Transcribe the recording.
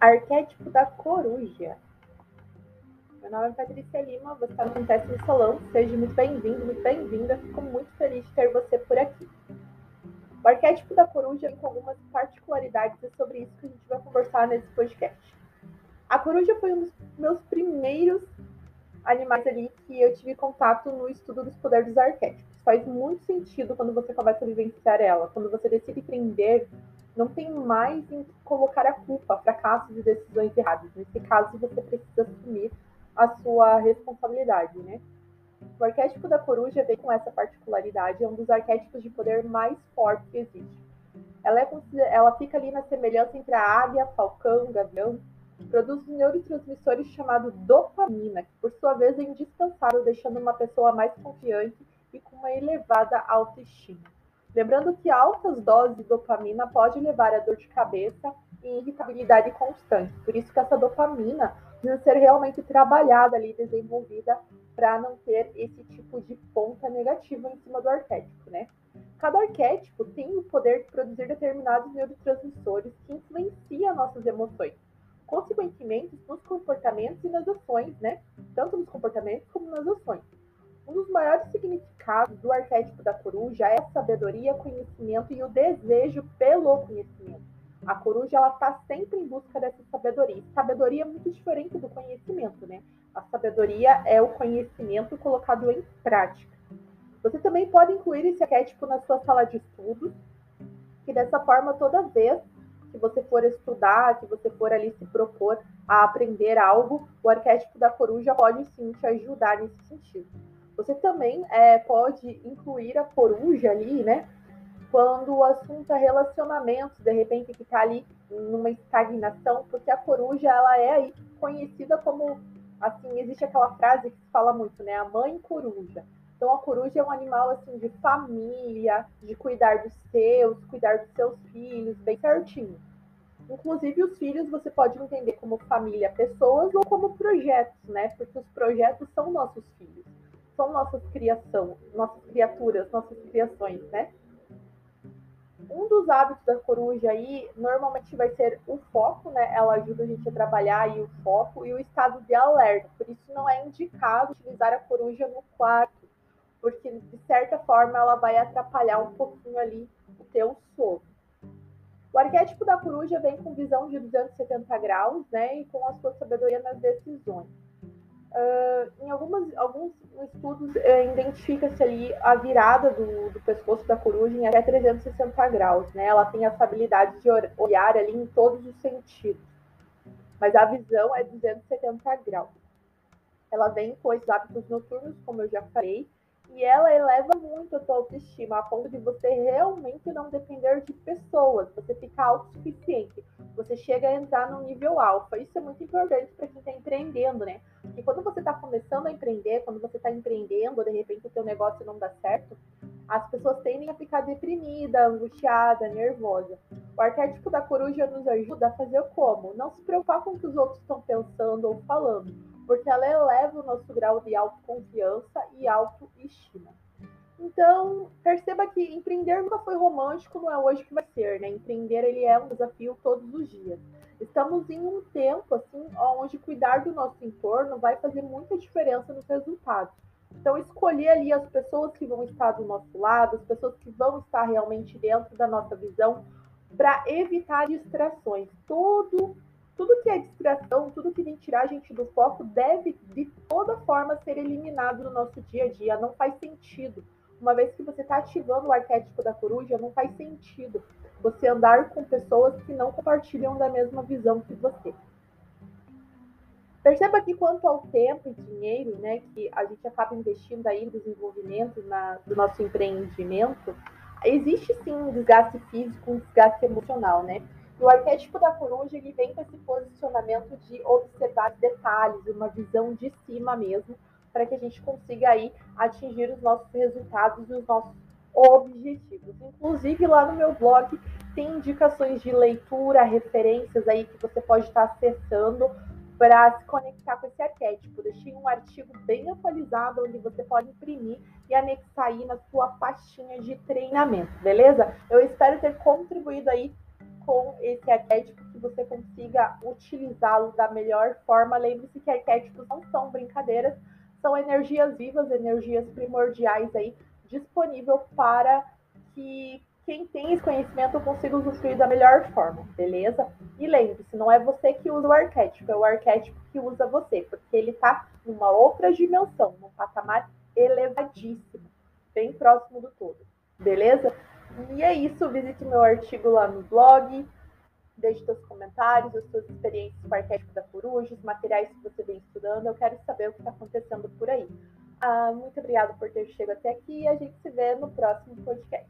Arquétipo da coruja. Meu nome é Patrícia Lima, você está no Acontece no Salão. Seja muito bem-vindo, muito bem-vinda. Fico muito feliz de ter você por aqui. O arquétipo da coruja vem com algumas particularidades e é sobre isso que a gente vai conversar nesse podcast. A coruja foi um dos meus primeiros animais ali que eu tive contato no estudo dos poderes dos arquétipos. Faz muito sentido quando você começa a vivenciar ela. Quando você decide prender, não tem mais em que colocar a culpa, fracassos e decisões erradas. Nesse caso, você precisa assumir a sua responsabilidade, né? O arquétipo da coruja vem com essa particularidade, é um dos arquétipos de poder mais fortes que existe. Ela, é, ela fica ali na semelhança entre a águia, falcão, gavião, produz neurotransmissores chamados dopamina, que por sua vez é indispensável, deixando uma pessoa mais confiante e com uma elevada autoestima. Lembrando que altas doses de dopamina pode levar a dor de cabeça e irritabilidade constante. Por isso que essa dopamina precisa ser realmente trabalhada ali, desenvolvida para não ter esse tipo de ponta negativa em cima do arquétipo, né? Cada arquétipo tem o poder de produzir determinados neurotransmissores que influenciam nossas emoções consequentemente nos comportamentos e nas ações, né? Tanto nos comportamentos como nas ações. Um dos maiores significados do arquétipo da coruja é sabedoria, conhecimento e o desejo pelo conhecimento. A coruja ela está sempre em busca dessa sabedoria. Sabedoria é muito diferente do conhecimento, né? A sabedoria é o conhecimento colocado em prática. Você também pode incluir esse arquétipo na sua sala de estudos, que dessa forma, toda vez que você for estudar, que você for ali se propor a aprender algo, o arquétipo da coruja pode sim te ajudar nesse sentido. Você também é, pode incluir a coruja ali, né? Quando o assunto é relacionamentos, de repente que está ali numa estagnação, porque a coruja ela é conhecida como assim, existe aquela frase que se fala muito, né? A mãe coruja. Então a coruja é um animal assim de família, de cuidar dos seus, cuidar dos seus filhos, bem certinho. Inclusive os filhos você pode entender como família, pessoas ou como projetos, né? Porque os projetos são nossos filhos, são nossas criação, nossas criaturas, nossas criações, né? Um dos hábitos da coruja aí normalmente vai ser o foco, né? Ela ajuda a gente a trabalhar aí o foco e o estado de alerta. Por isso não é indicado utilizar a coruja no quarto porque de certa forma ela vai atrapalhar um pouquinho ali o teu sono. O arquétipo da coruja vem com visão de 270 graus, né, e com a sua sabedoria nas decisões. Uh, em algumas, alguns estudos uh, identifica-se ali a virada do, do, pescoço da coruja em até 360 graus, né? Ela tem essa habilidade de olhar ali em todos os sentidos, mas a visão é 270 graus. Ela vem com esses hábitos noturnos, como eu já falei, e ela eleva muito a tua autoestima, a ponto de você realmente não depender de pessoas, você ficar autossuficiente, você chega a entrar no nível alfa. Isso é muito importante para quem está empreendendo, né? Quando você está começando a empreender, quando você está empreendendo, de repente o teu negócio não dá certo, as pessoas tendem a ficar deprimida, angustiada, nervosa. O arquétipo da coruja nos ajuda a fazer como? Não se preocupar com o que os outros estão pensando ou falando porque ela eleva o nosso grau de autoconfiança e autoestima. Então, perceba que empreender nunca foi romântico, não é hoje que vai ser, né? Empreender ele é um desafio todos os dias. Estamos em um tempo assim, onde cuidar do nosso entorno vai fazer muita diferença nos resultados. Então, escolher ali as pessoas que vão estar do nosso lado, as pessoas que vão estar realmente dentro da nossa visão, para evitar distrações. Todo tudo que é distração, tudo que vem tirar a gente do foco deve de toda forma ser eliminado no nosso dia a dia. Não faz sentido. Uma vez que você está ativando o arquétipo da coruja, não faz sentido você andar com pessoas que não compartilham da mesma visão que você. Perceba que quanto ao tempo e dinheiro, né, que a gente acaba investindo aí no desenvolvimento na, do nosso empreendimento, existe sim um desgaste físico, um desgaste emocional, né? E o arquétipo da coruja ele vem com esse posicionamento de observar detalhes, uma visão de cima mesmo, para que a gente consiga aí atingir os nossos resultados e os nossos objetivos. Inclusive lá no meu blog tem indicações de leitura, referências aí que você pode estar acessando para se conectar com esse arquétipo. Deixei um artigo bem atualizado onde você pode imprimir e anexar aí na sua pastinha de treinamento, beleza? Eu espero ter contribuído aí com esse arquétipo, que você consiga utilizá-lo da melhor forma. Lembre-se que arquétipos não são brincadeiras, são energias vivas, energias primordiais aí disponível para que quem tem esse conhecimento consiga usufruir da melhor forma, beleza? E lembre-se, não é você que usa o arquétipo, é o arquétipo que usa você, porque ele está numa outra dimensão, num patamar elevadíssimo, bem próximo do todo, beleza? E é isso, visite meu artigo lá no blog, deixe seus comentários, as suas experiências com o arquétipo da coruja, os materiais que você vem estudando, eu quero saber o que está acontecendo por aí. Ah, muito obrigada por ter chegado até aqui e a gente se vê no próximo podcast.